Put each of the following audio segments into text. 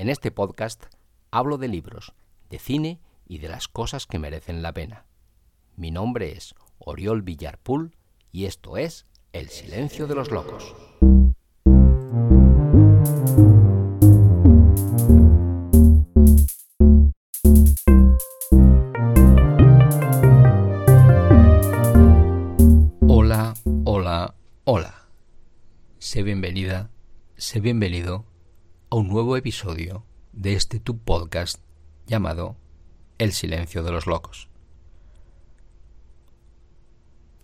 En este podcast hablo de libros, de cine y de las cosas que merecen la pena. Mi nombre es Oriol Villarpool y esto es El Silencio de los Locos. Hola, hola, hola. Sé bienvenida, sé bienvenido a un nuevo episodio de este tu podcast llamado El silencio de los locos.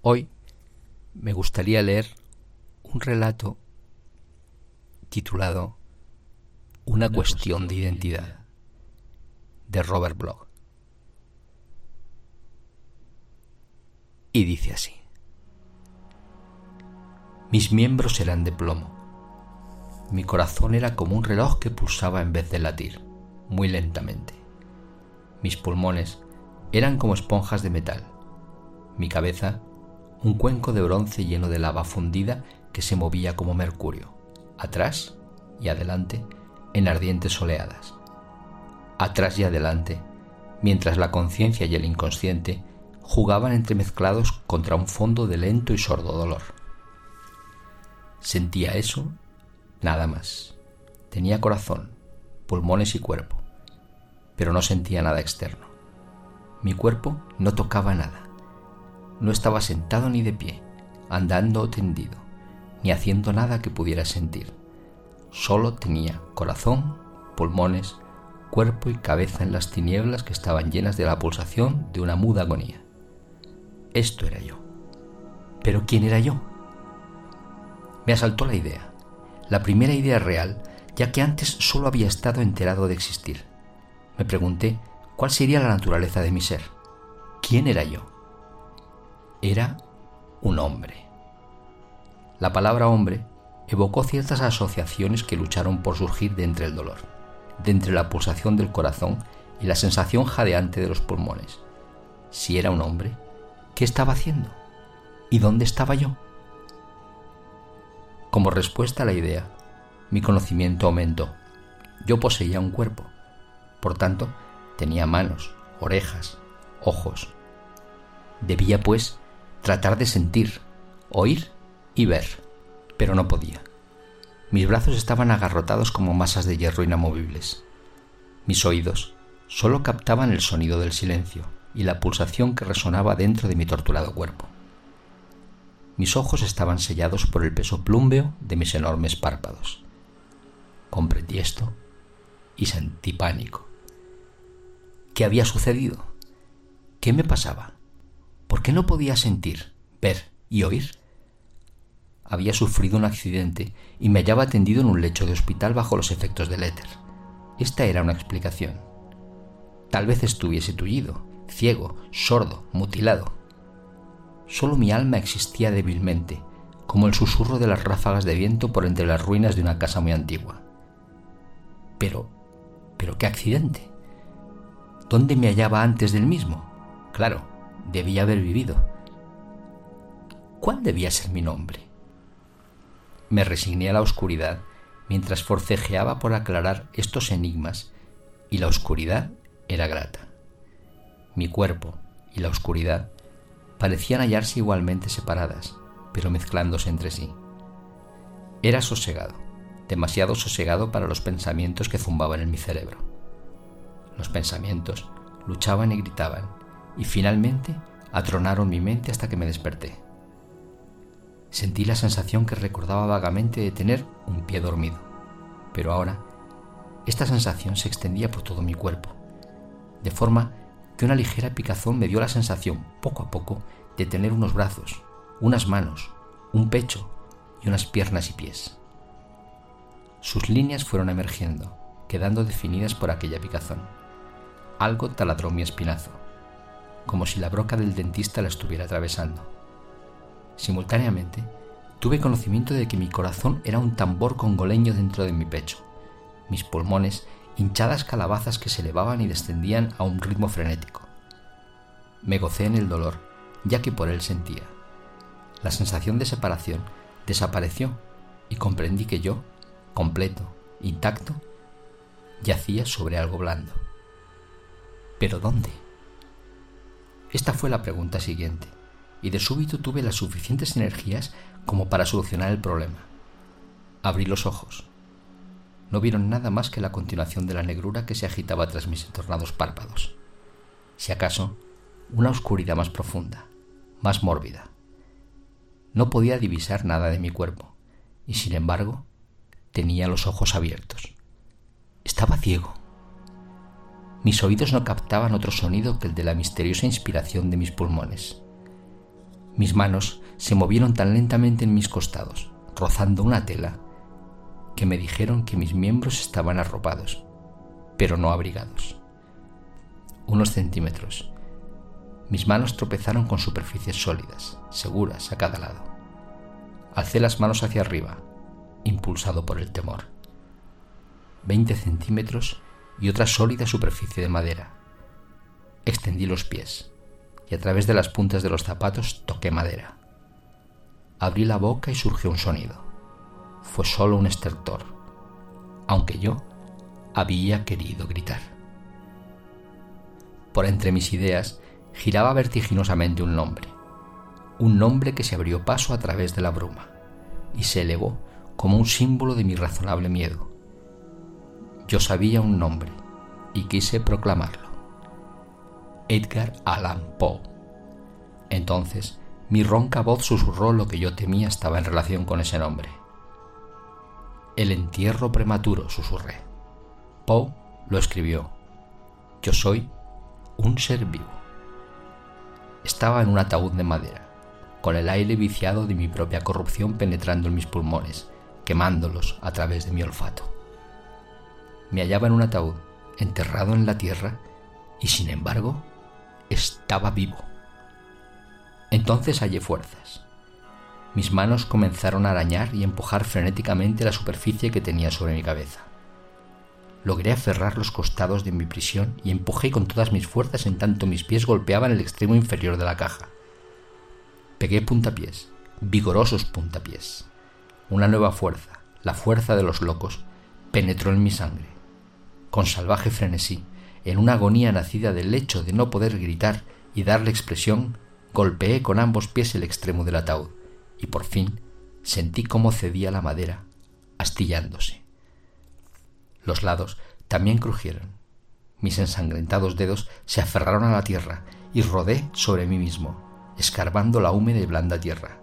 Hoy me gustaría leer un relato titulado Una, cuestión, de identidad de Robert Bloch. Y dice así. Mis miembros eran de plomo. Mi corazón era como un reloj que pulsaba en vez de latir, muy lentamente. Mis pulmones eran como esponjas de metal. Mi cabeza, un cuenco de bronce lleno de lava fundida que se movía como mercurio, atrás y adelante en ardientes oleadas. Atrás y adelante, mientras la conciencia y el inconsciente jugaban entremezclados contra un fondo de lento y sordo dolor. Sentía eso, nada más. Tenía corazón, pulmones y cuerpo, pero no sentía nada externo. Mi cuerpo no tocaba nada. No estaba sentado ni de pie, andando o tendido, ni haciendo nada que pudiera sentir. Solo tenía corazón, pulmones, cuerpo y cabeza en las tinieblas que estaban llenas de la pulsación de una muda agonía. Esto era yo. Pero ¿quién era yo? Me asaltó la idea, la primera idea real, ya que antes solo había estado enterado de existir. Me pregunté cuál sería la naturaleza de mi ser. ¿Quién era yo? Era un hombre. La palabra hombre evocó ciertas asociaciones que lucharon por surgir de entre el dolor, de entre la pulsación del corazón y la sensación jadeante de los pulmones. Si era un hombre, ¿qué estaba haciendo? ¿Y dónde estaba yo? Como respuesta a la idea, mi conocimiento aumentó. Yo poseía un cuerpo, por tanto, tenía manos, orejas, ojos. Debía, pues, tratar de sentir, oír y ver, pero no podía. Mis brazos estaban agarrotados como masas de hierro inamovibles. Mis oídos solo captaban el sonido del silencio y la pulsación que resonaba dentro de mi torturado cuerpo. Mis ojos estaban sellados por el peso plúmbeo de mis enormes párpados. Comprendí esto y sentí pánico. ¿Qué había sucedido? ¿Qué me pasaba? ¿Por qué no podía sentir, ver y oír? Había sufrido un accidente y me hallaba tendido en un lecho de hospital bajo los efectos del éter. Esta era una explicación. Tal vez estuviese tullido, ciego, sordo, mutilado, Solo mi alma existía débilmente, como el susurro de las ráfagas de viento por entre las ruinas de una casa muy antigua. Pero, pero qué accidente. ¿Dónde me hallaba antes del mismo? Claro, debía haber vivido. ¿Cuál debía ser mi nombre? Me resigné a la oscuridad mientras forcejeaba por aclarar estos enigmas, y la oscuridad era grata. Mi cuerpo y la oscuridad parecían hallarse igualmente separadas, pero mezclándose entre sí. Era sosegado, demasiado sosegado para los pensamientos que zumbaban en mi cerebro. Los pensamientos luchaban y gritaban, y finalmente atronaron mi mente hasta que me desperté. Sentí la sensación que recordaba vagamente de tener un pie dormido, pero ahora esta sensación se extendía por todo mi cuerpo, de forma que una ligera picazón me dio la sensación, poco a poco, de tener unos brazos, unas manos, un pecho y unas piernas y pies. Sus líneas fueron emergiendo, quedando definidas por aquella picazón. Algo taladró mi espinazo, como si la broca del dentista la estuviera atravesando. Simultáneamente, tuve conocimiento de que mi corazón era un tambor congoleño dentro de mi pecho, mis pulmones hinchadas calabazas que se elevaban y descendían a un ritmo frenético. Me gocé en el dolor, ya que por él sentía. La sensación de separación desapareció y comprendí que yo, completo, intacto, yacía sobre algo blando. ¿Pero dónde? Esta fue la pregunta siguiente, y de súbito tuve las suficientes energías como para solucionar el problema. Abrí los ojos. No vieron nada más que la continuación de la negrura que se agitaba tras mis entornados párpados. Si acaso, una oscuridad más profunda, más mórbida. No podía divisar nada de mi cuerpo, y sin embargo, tenía los ojos abiertos. Estaba ciego. Mis oídos no captaban otro sonido que el de la misteriosa inspiración de mis pulmones. Mis manos se movieron tan lentamente en mis costados, rozando una tela, que me dijeron que mis miembros estaban arropados, pero no abrigados. Unos centímetros. Mis manos tropezaron con superficies sólidas, seguras a cada lado. Alcé las manos hacia arriba, impulsado por el temor. 20 centímetros y otra sólida superficie de madera. Extendí los pies y a través de las puntas de los zapatos toqué madera. Abrí la boca y surgió un sonido. Fue solo un estertor, aunque yo había querido gritar. Por entre mis ideas giraba vertiginosamente un nombre, un nombre que se abrió paso a través de la bruma y se elevó como un símbolo de mi razonable miedo yo sabía un nombre y quise proclamarlo. Edgar Allan Poe. Entonces, mi ronca voz susurró lo que yo temía estaba en relación con ese nombre. El entierro prematuro, susurré. Poe lo escribió. Yo soy un ser vivo. Estaba en un ataúd de madera, con el aire viciado de mi propia corrupción penetrando en mis pulmones, quemándolos a través de mi olfato me hallaba en un ataúd, enterrado en la tierra, y sin embargo estaba vivo. Entonces hallé fuerzas. Mis manos comenzaron a arañar y empujar frenéticamente la superficie que tenía sobre mi cabeza. Logré aferrar los costados de mi prisión y empujé con todas mis fuerzas en tanto mis pies golpeaban el extremo inferior de la caja. Pegué puntapiés, vigorosos puntapiés. Una nueva fuerza, la fuerza de los locos, penetró en mi sangre con salvaje frenesí, en una agonía nacida del hecho de no poder gritar y darle expresión, golpeé con ambos pies el extremo del ataúd, y por fin sentí cómo cedía la madera, astillándose. Los lados también crujieron. Mis ensangrentados dedos se aferraron a la tierra y rodé sobre mí mismo, escarbando la húmeda y blanda tierra.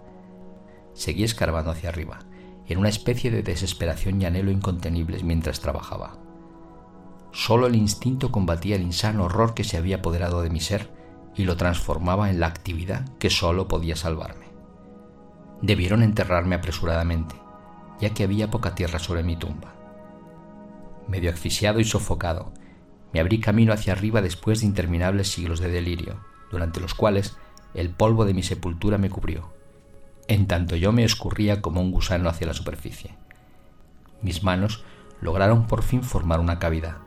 Seguí escarbando hacia arriba, en una especie de desesperación y anhelo incontenibles mientras trabajaba. Solo el instinto combatía el insano horror que se había apoderado de mi ser y lo transformaba en la actividad que solo podía salvarme. Debieron enterrarme apresuradamente, ya que había poca tierra sobre mi tumba. Medio asfixiado y sofocado, me abrí camino hacia arriba después de interminables siglos de delirio, durante los cuales el polvo de mi sepultura me cubrió, en tanto yo me escurría como un gusano hacia la superficie. Mis manos lograron por fin formar una cavidad,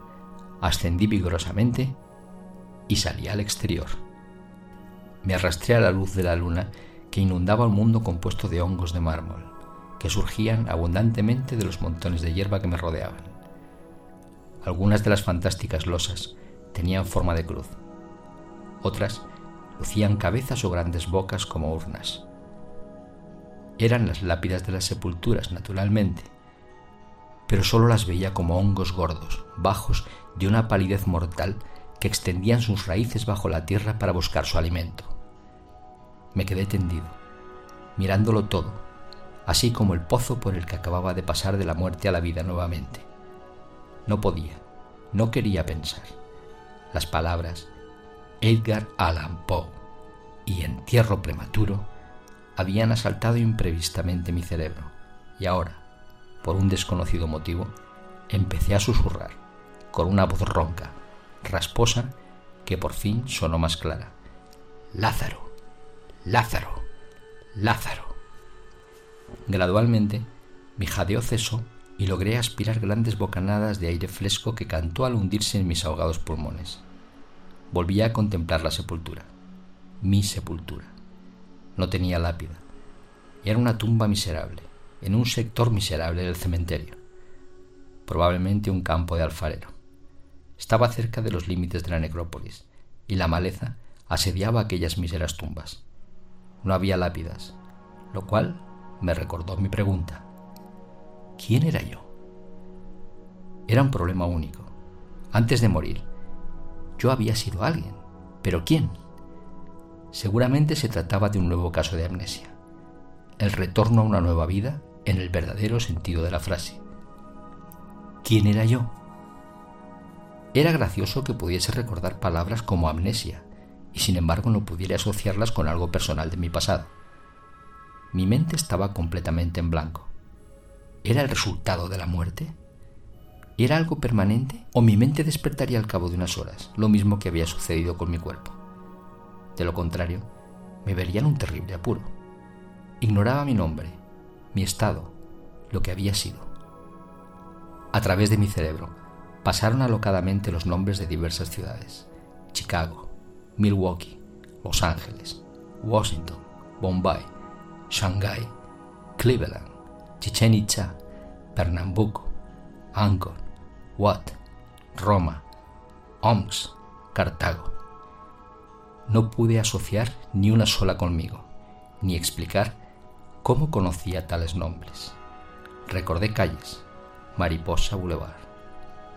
ascendí vigorosamente y salí al exterior. Me arrastré a la luz de la luna que inundaba el mundo compuesto de hongos de mármol, que surgían abundantemente de los montones de hierba que me rodeaban. Algunas de las fantásticas losas tenían forma de cruz, otras lucían cabezas o grandes bocas como urnas. Eran las lápidas de las sepulturas, naturalmente, pero solo las veía como hongos gordos, bajos, de una palidez mortal que extendían sus raíces bajo la tierra para buscar su alimento. Me quedé tendido, mirándolo todo, así como el pozo por el que acababa de pasar de la muerte a la vida nuevamente. No podía, no quería pensar. Las palabras Edgar Allan Poe y entierro prematuro habían asaltado imprevistamente mi cerebro y ahora, por un desconocido motivo, empecé a susurrar, con una voz ronca, rasposa, que por fin sonó más clara. Lázaro, Lázaro, Lázaro. Gradualmente, mi jadeo cesó y logré aspirar grandes bocanadas de aire fresco que cantó al hundirse en mis ahogados pulmones. Volví a contemplar la sepultura, mi sepultura. No tenía lápida. Era una tumba miserable, en un sector miserable del cementerio, probablemente un campo de alfarero. estaba cerca de los límites de la necrópolis, y la maleza asediaba aquellas míseras tumbas. No había lápidas, lo cual me recordó mi pregunta. ¿Quién era yo? Era un problema único. Antes de morir, yo había sido alguien, pero ¿quién? Seguramente se trataba de un nuevo caso de amnesia, el retorno a una nueva vida en el verdadero sentido de la frase. ¿Quién era yo? Era gracioso que pudiese recordar palabras como amnesia y sin embargo no pudiera asociarlas con algo personal de mi pasado. Mi mente estaba completamente en blanco. ¿Era el resultado de la muerte? ¿Era algo permanente o mi mente despertaría al cabo de unas horas, lo mismo que había sucedido con mi cuerpo? De lo contrario, me vería en un terrible apuro. Ignoraba mi nombre, mi estado, lo que había sido. A través de mi cerebro pasaron alocadamente los nombres de diversas ciudades. Chicago, Milwaukee, Los Ángeles, Washington, Bombay, Shanghai, Cleveland, Chichen Itza, Pernambuco, Angkor, Wat, Roma, Omsk, Cartago. No pude asociar ni una sola conmigo, ni explicar cómo conocía tales nombres. Recordé calles, Mariposa Boulevard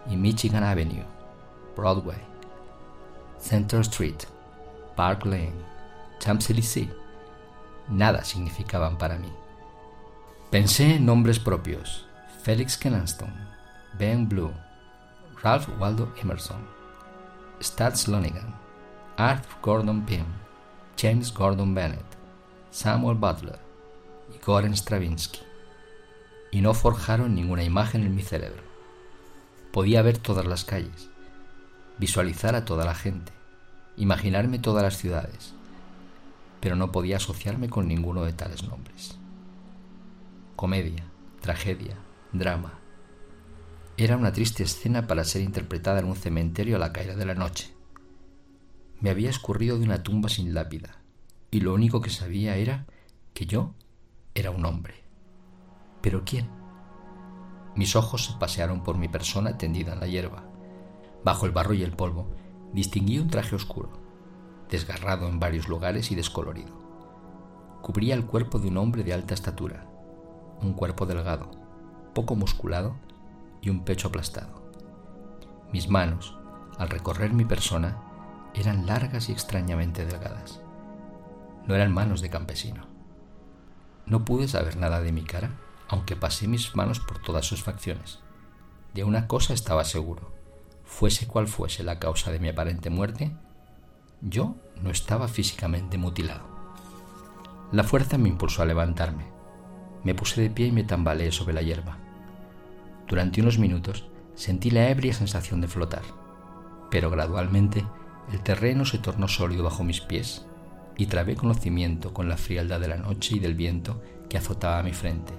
y Michigan Avenue, Broadway, Central Street, Park Lane, Champs-Élysées. Nada significaban para mí. Pensé en nombres propios. Felix Kenanston, Ben Blue, Ralph Waldo Emerson, Stats Lonigan, Arthur Gordon Pym, James Gordon Bennett, Samuel Butler y Goran Stravinsky. Y no forjaron ninguna imagen en mi cerebro. Podía ver todas las calles, visualizar a toda la gente, imaginarme todas las ciudades, pero no podía asociarme con ninguno de tales nombres. Comedia, tragedia, drama. Era una triste escena para ser interpretada en un cementerio a la caída de la noche. Me había escurrido de una tumba sin lápida, y lo único que sabía era que yo era un hombre. ¿Pero quién? Mis ojos se pasearon por mi persona tendida en la hierba. Bajo el barro y el polvo distinguí un traje oscuro, desgarrado en varios lugares y descolorido. Cubría el cuerpo de un hombre de alta estatura, un cuerpo delgado, poco musculado y un pecho aplastado. Mis manos, al recorrer mi persona, eran largas y extrañamente delgadas. No eran manos de campesino. No pude saber nada de mi cara, aunque pasé mis manos por todas sus facciones. De una cosa estaba seguro. Fuese cual fuese la causa de mi aparente muerte, yo no estaba físicamente mutilado. La fuerza me impulsó a levantarme. Me puse de pie y me tambaleé sobre la hierba. Durante unos minutos sentí la ebria sensación de flotar, pero gradualmente el terreno se tornó sólido bajo mis pies y trabé conocimiento con la frialdad de la noche y del viento que azotaba mi frente,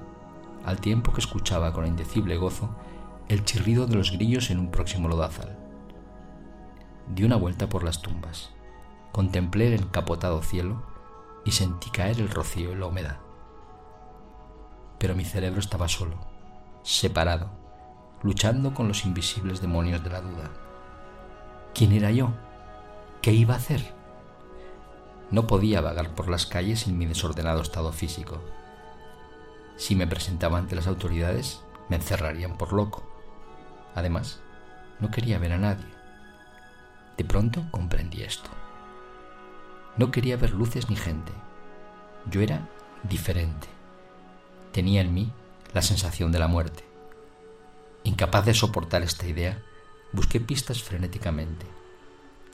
al tiempo que escuchaba con indecible gozo el chirrido de los grillos en un próximo lodazal. Di una vuelta por las tumbas, contemplé el encapotado cielo y sentí caer el rocío y la humedad. Pero mi cerebro estaba solo, separado, luchando con los invisibles demonios de la duda. ¿Quién era yo? ¿Qué iba a hacer? No podía vagar por las calles en mi desordenado estado físico. Si me presentaba ante las autoridades, me encerrarían por loco. Además, no quería ver a nadie. De pronto comprendí esto. No quería ver luces ni gente. Yo era diferente. Tenía en mí la sensación de la muerte. Incapaz de soportar esta idea, busqué pistas frenéticamente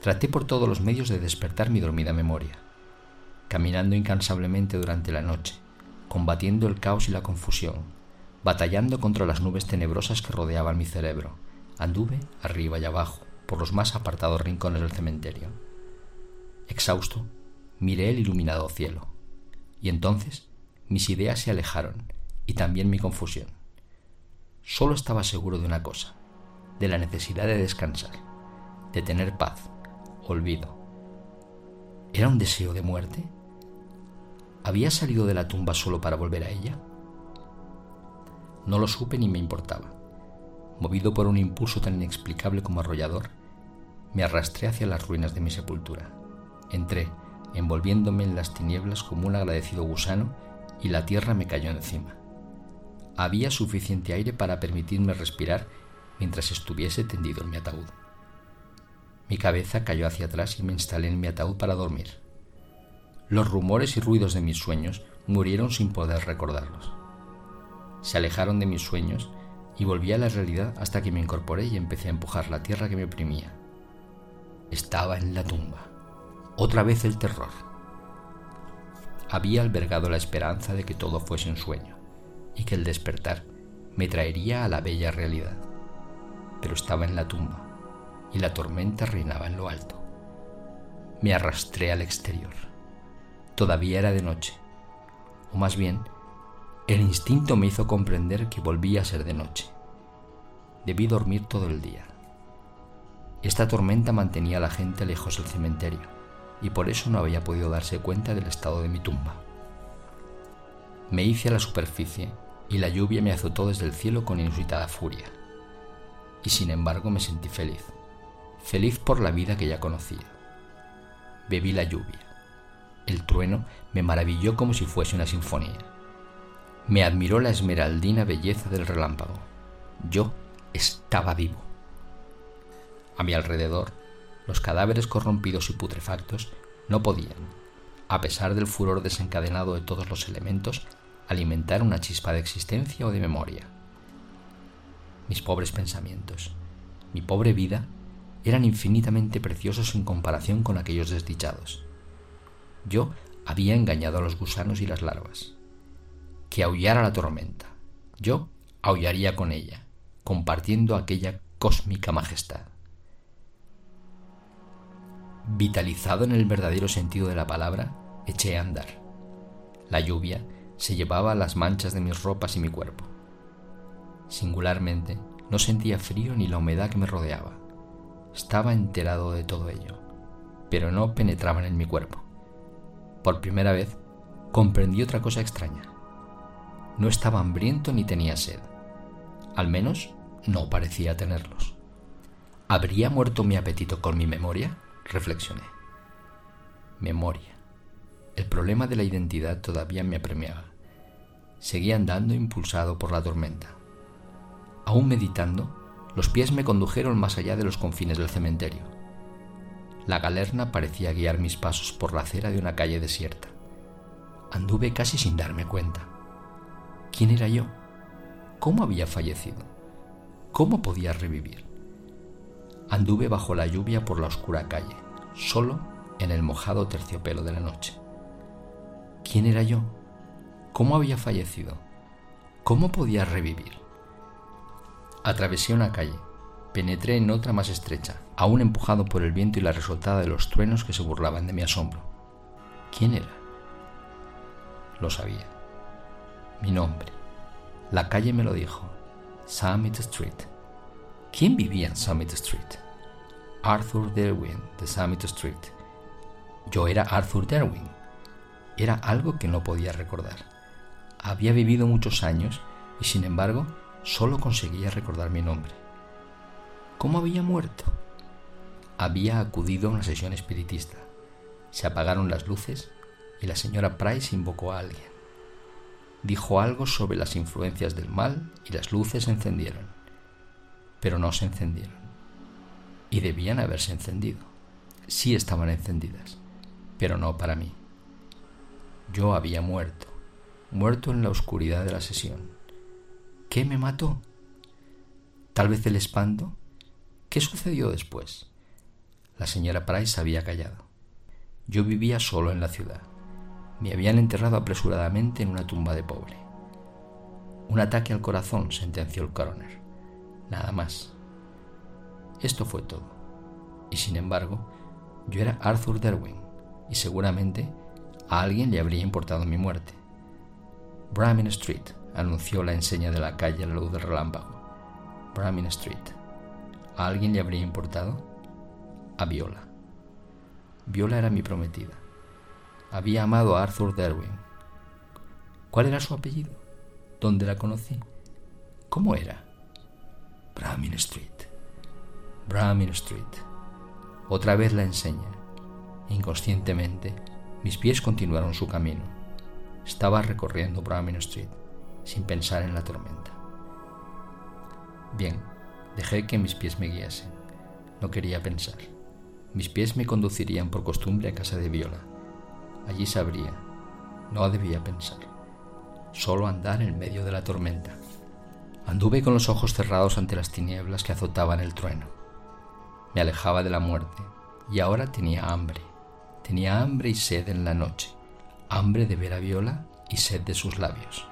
Traté por todos los medios de despertar mi dormida memoria, caminando incansablemente durante la noche, combatiendo el caos y la confusión, batallando contra las nubes tenebrosas que rodeaban mi cerebro. Anduve arriba y abajo, por los más apartados rincones del cementerio. Exhausto, miré el iluminado cielo, y entonces mis ideas se alejaron y también mi confusión. Solo estaba seguro de una cosa, de la necesidad de descansar, de tener paz, olvido. ¿Era un deseo de muerte? ¿Había salido de la tumba solo para volver a ella? No lo supe ni me importaba. movido por un impulso tan inexplicable como arrollador, me arrastré hacia las ruinas de mi sepultura. Entré, envolviéndome en las tinieblas como un agradecido gusano, y la tierra me cayó encima. Había suficiente aire para permitirme respirar mientras estuviese tendido en mi ataúd. Mi cabeza cayó hacia atrás y me instalé en mi ataúd para dormir. Los rumores y ruidos de mis sueños murieron sin poder recordarlos. Se alejaron de mis sueños y volví a la realidad hasta que me incorporé y empecé a empujar la tierra que me oprimía. Estaba en la tumba. Otra vez el terror. Había albergado la esperanza de que todo fuese un sueño y que el despertar me traería a la bella realidad. Pero estaba en la tumba y la tormenta reinaba en lo alto. Me arrastré al exterior. Todavía era de noche, o más bien, el instinto me hizo comprender que volvía a ser de noche. Debí dormir todo el día. Esta tormenta mantenía a la gente lejos del cementerio, y por eso no había podido darse cuenta del estado de mi tumba. Me hice a la superficie y la lluvia me azotó desde el cielo con inusitada furia. Y sin embargo me sentí feliz feliz por la vida que ya conocía. Bebí la lluvia. El trueno me maravilló como si fuese una sinfonía. Me admiró la esmeraldina belleza del relámpago. Yo estaba vivo. A mi alrededor, los cadáveres corrompidos y putrefactos no podían, a pesar del furor desencadenado de todos los elementos, alimentar una chispa de existencia o de memoria. Mis pobres pensamientos, mi pobre vida eran infinitamente preciosos en comparación con aquellos desdichados. Yo había engañado a los gusanos y las larvas. Que aullara la tormenta. Yo aullaría con ella, compartiendo aquella cósmica majestad. Vitalizado en el verdadero sentido de la palabra, eché a andar. La lluvia se llevaba las manchas de mis ropas y mi cuerpo. Singularmente, no sentía frío ni la humedad que me rodeaba. Estaba enterado de todo ello, pero no penetraban en mi cuerpo. Por primera vez comprendí otra cosa extraña. No estaba hambriento ni tenía sed. Al menos no parecía tenerlos. ¿Habría muerto mi apetito con mi memoria? Reflexioné. Memoria. El problema de la identidad todavía me apremiaba. Seguía andando impulsado por la tormenta. Aún meditando, los pies me condujeron más allá de los confines del cementerio. La galerna parecía guiar mis pasos por la acera de una calle desierta. Anduve casi sin darme cuenta. ¿Quién era yo? ¿Cómo había fallecido? ¿Cómo podía revivir? Anduve bajo la lluvia por la oscura calle, solo en el mojado terciopelo de la noche. ¿Quién era yo? ¿Cómo había fallecido? ¿Cómo podía revivir? Atravesé una calle, penetré en otra más estrecha, aún empujado por el viento y la resultada de los truenos que se burlaban de mi asombro. ¿Quién era? Lo sabía. Mi nombre. La calle me lo dijo. Summit Street. ¿Quién vivía en Summit Street? Arthur Derwin de Summit Street. Yo era Arthur Derwin. Era algo que no podía recordar. Había vivido muchos años y sin embargo Solo conseguía recordar mi nombre. ¿Cómo había muerto? Había acudido a una sesión espiritista. Se apagaron las luces y la señora Price invocó a alguien. Dijo algo sobre las influencias del mal y las luces se encendieron. Pero no se encendieron. Y debían haberse encendido. Sí estaban encendidas, pero no para mí. Yo había muerto, muerto en la oscuridad de la sesión ¿Qué me mató? Tal vez el espanto. ¿Qué sucedió después? La señora Price había callado. Yo vivía solo en la ciudad. Me habían enterrado apresuradamente en una tumba de pobre. Un ataque al corazón, sentenció el coroner. Nada más. Esto fue todo. Y sin embargo, yo era Arthur Derwin, y seguramente a alguien le habría importado mi muerte. Brahmin Street, anunció la enseña de la calle a la luz del relámpago. Brahmin Street. ¿A alguien le habría importado? A Viola. Viola era mi prometida. Había amado a Arthur Derwin. ¿Cuál era su apellido? ¿Dónde la conocí? ¿Cómo era? Brahmin Street. Brahmin Street. Otra vez la enseña. Inconscientemente, mis pies continuaron su camino. Estaba recorriendo Brahmin Street, sin pensar en la tormenta. Bien, dejé que mis pies me guiasen. No quería pensar. Mis pies me conducirían por costumbre a casa de Viola. Allí sabría. No debía pensar. Solo andar en medio de la tormenta. Anduve con los ojos cerrados ante las tinieblas que azotaban el trueno. Me alejaba de la muerte y ahora tenía hambre. Tenía hambre y sed en la noche. Hambre de ver a Viola y sed de sus labios.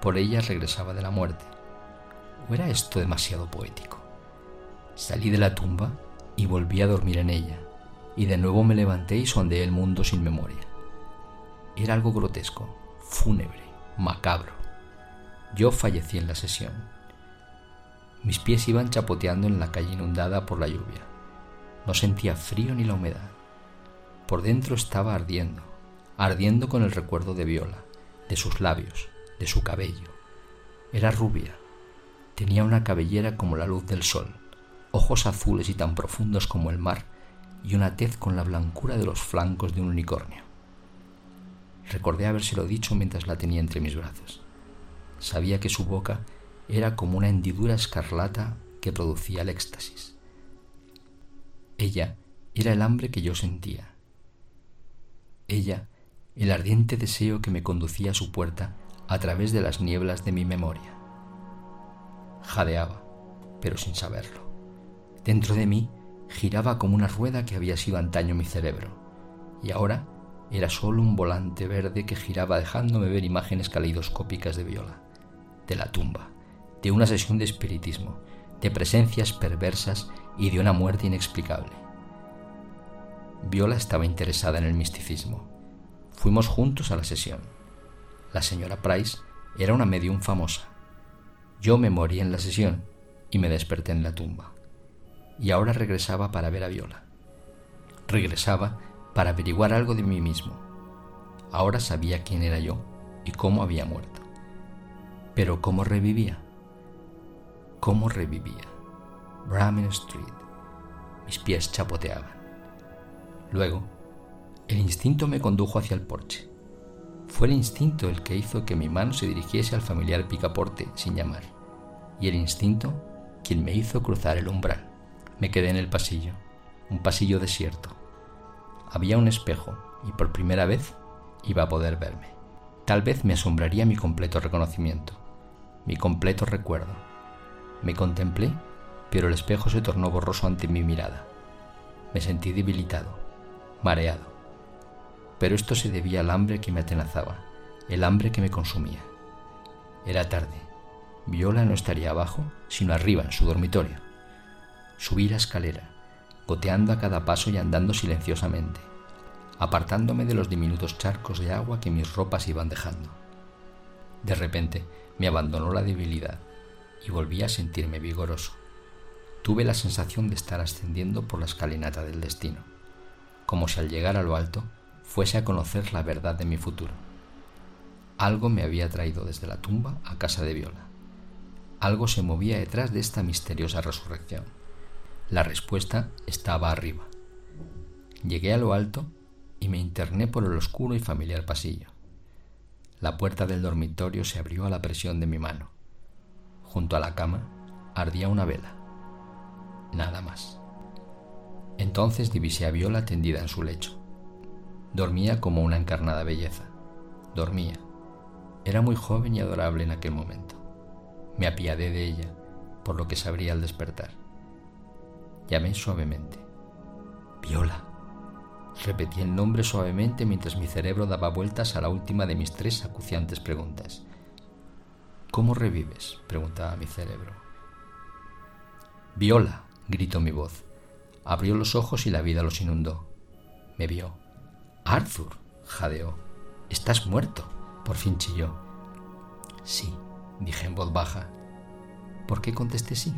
Por ella regresaba de la muerte. ¿O era esto demasiado poético? Salí de la tumba y volví a dormir en ella, y de nuevo me levanté y sondeé el mundo sin memoria. Era algo grotesco, fúnebre, macabro. Yo fallecí en la sesión. Mis pies iban chapoteando en la calle inundada por la lluvia. No sentía frío ni la humedad. Por dentro estaba ardiendo, ardiendo con el recuerdo de Viola, de sus labios, de su cabello. Era rubia. Tenía una cabellera como la luz del sol ojos azules y tan profundos como el mar, y una tez con la blancura de los flancos de un unicornio. Recordé habérselo dicho mientras la tenía entre mis brazos. Sabía que su boca era como una hendidura escarlata que producía el éxtasis. Ella era el hambre que yo sentía. Ella, el ardiente deseo que me conducía a su puerta a través de las nieblas de mi memoria. Jadeaba, pero sin saberlo. Dentro de mí giraba como una rueda que había sido antaño mi cerebro, y ahora era solo un volante verde que giraba dejándome ver imágenes caleidoscópicas de Viola, de la tumba, de una sesión de espiritismo, de presencias perversas y de una muerte inexplicable. Viola estaba interesada en el misticismo. Fuimos juntos a la sesión. La señora Price era una medium famosa. Yo me morí en la sesión y me desperté en la tumba y ahora regresaba para ver a Viola. Regresaba para averiguar algo de mí mismo. Ahora sabía quién era yo y cómo había muerto. Pero cómo revivía. ¿Cómo revivía? Brahmin Street. Mis pies chapoteaban. Luego, el instinto me condujo hacia el porche. Fue el instinto el que hizo que mi mano se dirigiese al familiar picaporte sin llamar, y el instinto quien me hizo cruzar el umbral. Me quedé en el pasillo, un pasillo desierto. Había un espejo y por primera vez iba a poder verme. Tal vez me asombraría mi completo reconocimiento, mi completo recuerdo. Me contemplé, pero el espejo se tornó borroso ante mi mirada. Me sentí debilitado, mareado. Pero esto se debía al hambre que me atenazaba, el hambre que me consumía. Era tarde. Viola no estaría abajo, sino arriba, en su dormitorio. Subí la escalera, goteando a cada paso y andando silenciosamente, apartándome de los diminutos charcos de agua que mis ropas iban dejando. De repente me abandonó la debilidad y volví a sentirme vigoroso. Tuve la sensación de estar ascendiendo por la escalinata del destino, como si al llegar a lo alto fuese a conocer la verdad de mi futuro. Algo me había traído desde la tumba a casa de Viola. Algo se movía detrás de esta misteriosa resurrección. La respuesta estaba arriba. Llegué a lo alto y me interné por el oscuro y familiar pasillo. La puerta del dormitorio se abrió a la presión de mi mano. Junto a la cama ardía una vela. Nada más. Entonces divisé a Viola tendida en su lecho. Dormía como una encarnada belleza. Dormía. Era muy joven y adorable en aquel momento. Me apiadé de ella, por lo que sabría al despertar. Llamé suavemente. Viola. Repetí el nombre suavemente mientras mi cerebro daba vueltas a la última de mis tres acuciantes preguntas. ¿Cómo revives? preguntaba mi cerebro. Viola, gritó mi voz. Abrió los ojos y la vida los inundó. Me vio. Arthur, jadeó. Estás muerto. Por fin chilló. Sí, dije en voz baja. ¿Por qué contesté sí?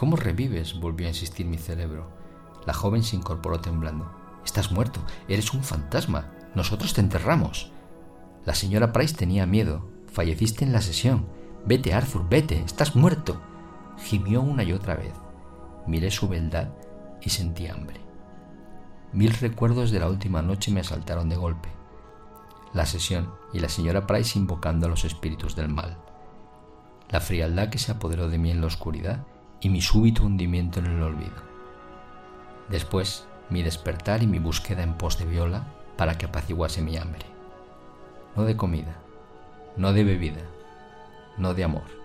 ¿Cómo revives? volvió a insistir mi cerebro. La joven se incorporó temblando. Estás muerto, eres un fantasma. Nosotros te enterramos. La señora Price tenía miedo. Falleciste en la sesión. Vete, Arthur, vete, estás muerto. Gimió una y otra vez. Miré su beldad y sentí hambre. Mil recuerdos de la última noche me asaltaron de golpe. La sesión y la señora Price invocando a los espíritus del mal. La frialdad que se apoderó de mí en la oscuridad y mi súbito hundimiento en el olvido. Después, mi despertar y mi búsqueda en pos de Viola para que apaciguase mi hambre. No de comida, no de bebida, no de amor.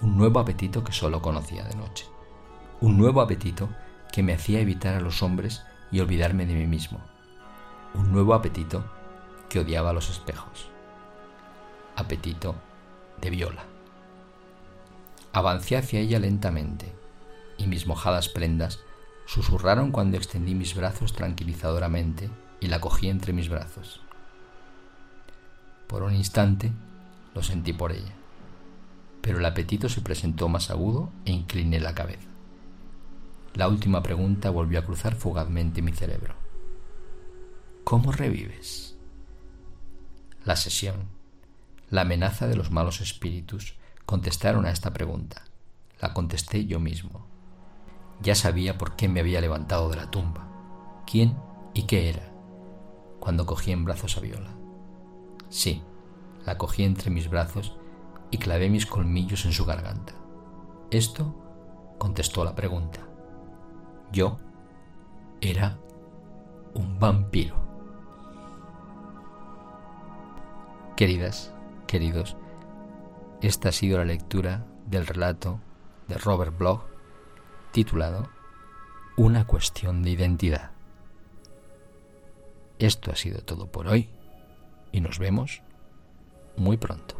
Un nuevo apetito que solo conocía de noche. Un nuevo apetito que me hacía evitar a los hombres y olvidarme de mí mismo. Un nuevo apetito que odiaba los espejos. Apetito de viola. Avancé hacia ella lentamente y mis mojadas prendas susurraron cuando extendí mis brazos tranquilizadoramente y la cogí entre mis brazos. Por un instante lo sentí por ella, pero el apetito se presentó más agudo e incliné la cabeza. La última pregunta volvió a cruzar fugazmente mi cerebro. ¿Cómo revives? La sesión, la amenaza de los malos espíritus contestaron a esta pregunta. La contesté yo mismo. Ya sabía por qué me había levantado de la tumba, quién y qué era, cuando cogí en brazos a Viola. Sí, la cogí entre mis brazos y clavé mis colmillos en su garganta. Esto contestó la pregunta. Yo era un vampiro. Queridas, queridos, esta ha sido la lectura del relato de Robert Bloch titulado Una cuestión de identidad. Esto ha sido todo por hoy y nos vemos muy pronto.